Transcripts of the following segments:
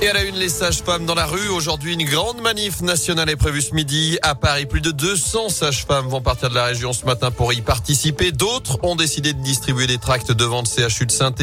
Et à la une, les sages-femmes dans la rue. Aujourd'hui, une grande manif nationale est prévue ce midi. À Paris, plus de 200 sages-femmes vont partir de la région ce matin pour y participer. D'autres ont décidé de distribuer des tracts devant le CHU de saint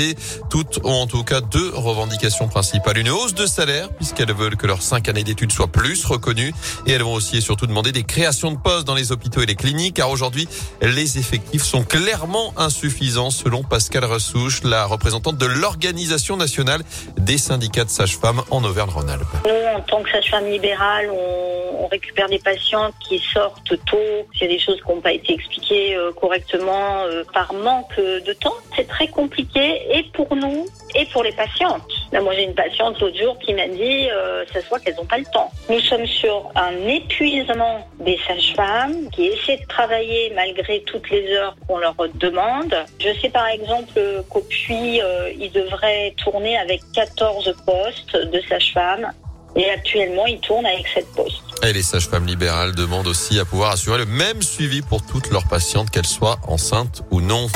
Toutes ont en tout cas deux revendications principales. Une hausse de salaire, puisqu'elles veulent que leurs cinq années d'études soient plus reconnues. Et elles vont aussi et surtout demander des créations de postes dans les hôpitaux et les cliniques, car aujourd'hui, les effectifs sont clairement insuffisants, selon Pascal Ressouche, la représentante de l'Organisation nationale des syndicats de sages-femmes en Auvergne-Rhône-Alpes. Nous, en tant que sage-femme libérale, on, récupère des patients qui sortent tôt. C'est des choses qui n'ont pas été expliquées euh, correctement euh, par manque de temps. C'est très compliqué et pour nous et pour les patientes. Moi, j'ai une patiente l'autre jour qui m'a dit, euh, ça se voit qu'elles n'ont pas le temps. Nous sommes sur un épuisement des sages-femmes qui essaient de travailler malgré toutes les heures qu'on leur demande. Je sais par exemple qu'au Puy, euh, ils devraient tourner avec 14 postes de sages-femmes. Et actuellement, ils tournent avec 7 postes. Et les sages-femmes libérales demandent aussi à pouvoir assurer le même suivi pour toutes leurs patientes, qu'elles soient enceintes ou non.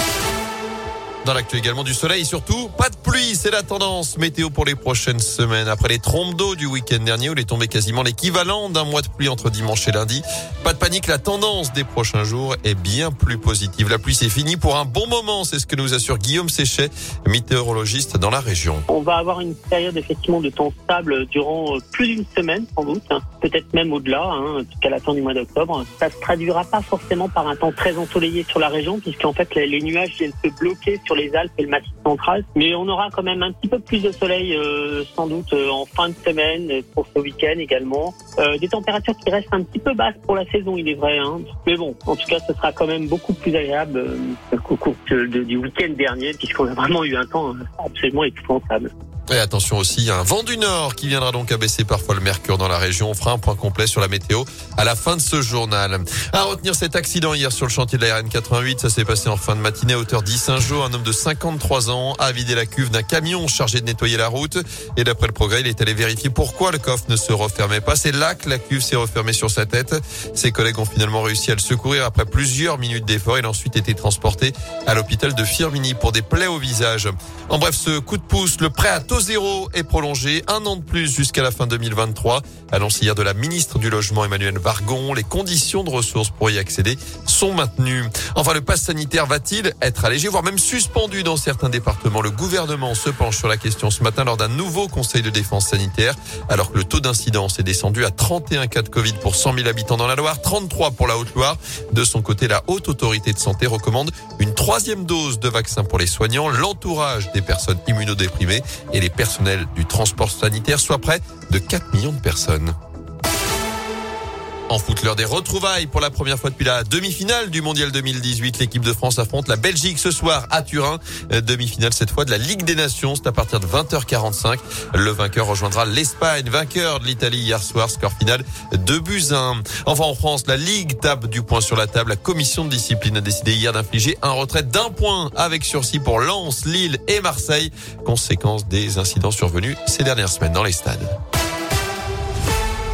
Dans l'actu également du soleil, surtout pas de pluie, c'est la tendance météo pour les prochaines semaines. Après les trompes d'eau du week-end dernier où il est tombé quasiment l'équivalent d'un mois de pluie entre dimanche et lundi, pas de panique, la tendance des prochains jours est bien plus positive. La pluie c'est fini pour un bon moment, c'est ce que nous assure Guillaume Séchet, météorologiste dans la région. On va avoir une période effectivement de temps stable durant euh, plus d'une semaine sans doute, hein. peut-être même au-delà, hein, jusqu'à la fin du mois d'octobre. Ça se traduira pas forcément par un temps très ensoleillé sur la région puisqu'en fait les nuages viennent se bloquer les Alpes et le Massif central. Mais on aura quand même un petit peu plus de soleil euh, sans doute euh, en fin de semaine pour ce week-end également. Euh, des températures qui restent un petit peu basses pour la saison, il est vrai. Hein. Mais bon, en tout cas, ce sera quand même beaucoup plus agréable qu'au cours du week-end dernier, puisqu'on a vraiment eu un temps absolument épouvantable. Et attention aussi, un vent du nord qui viendra donc abaisser parfois le mercure dans la région. On fera un point complet sur la météo à la fin de ce journal. À retenir cet accident hier sur le chantier de la RN88. Ça s'est passé en fin de matinée à hauteur d'Issingeau. Un homme de 53 ans a vidé la cuve d'un camion chargé de nettoyer la route. Et d'après le progrès, il est allé vérifier pourquoi le coffre ne se refermait pas. C'est là que la cuve s'est refermée sur sa tête. Ses collègues ont finalement réussi à le secourir après plusieurs minutes d'effort. Il a ensuite été transporté à l'hôpital de Firmini pour des plaies au visage. En bref, ce coup de pouce, le prêt à zéro est prolongé un an de plus jusqu'à la fin 2023. Annonce hier de la ministre du Logement Emmanuel Vargon. Les conditions de ressources pour y accéder sont maintenues. Enfin, le pass sanitaire va-t-il être allégé, voire même suspendu dans certains départements? Le gouvernement se penche sur la question ce matin lors d'un nouveau conseil de défense sanitaire, alors que le taux d'incidence est descendu à 31 cas de Covid pour 100 000 habitants dans la Loire, 33 pour la Haute-Loire. De son côté, la Haute Autorité de Santé recommande une troisième dose de vaccin pour les soignants, l'entourage des personnes immunodéprimées et les personnels du transport sanitaire, soit près de 4 millions de personnes. En foot, l'heure des retrouvailles pour la première fois depuis la demi-finale du Mondial 2018. L'équipe de France affronte la Belgique ce soir à Turin. Euh, demi-finale cette fois de la Ligue des Nations. C'est à partir de 20h45. Le vainqueur rejoindra l'Espagne, vainqueur de l'Italie hier soir. Score final de buts Enfin en France, la Ligue tape du point sur la table. La commission de discipline a décidé hier d'infliger un retrait d'un point avec sursis pour Lens, Lille et Marseille. Conséquence des incidents survenus ces dernières semaines dans les stades.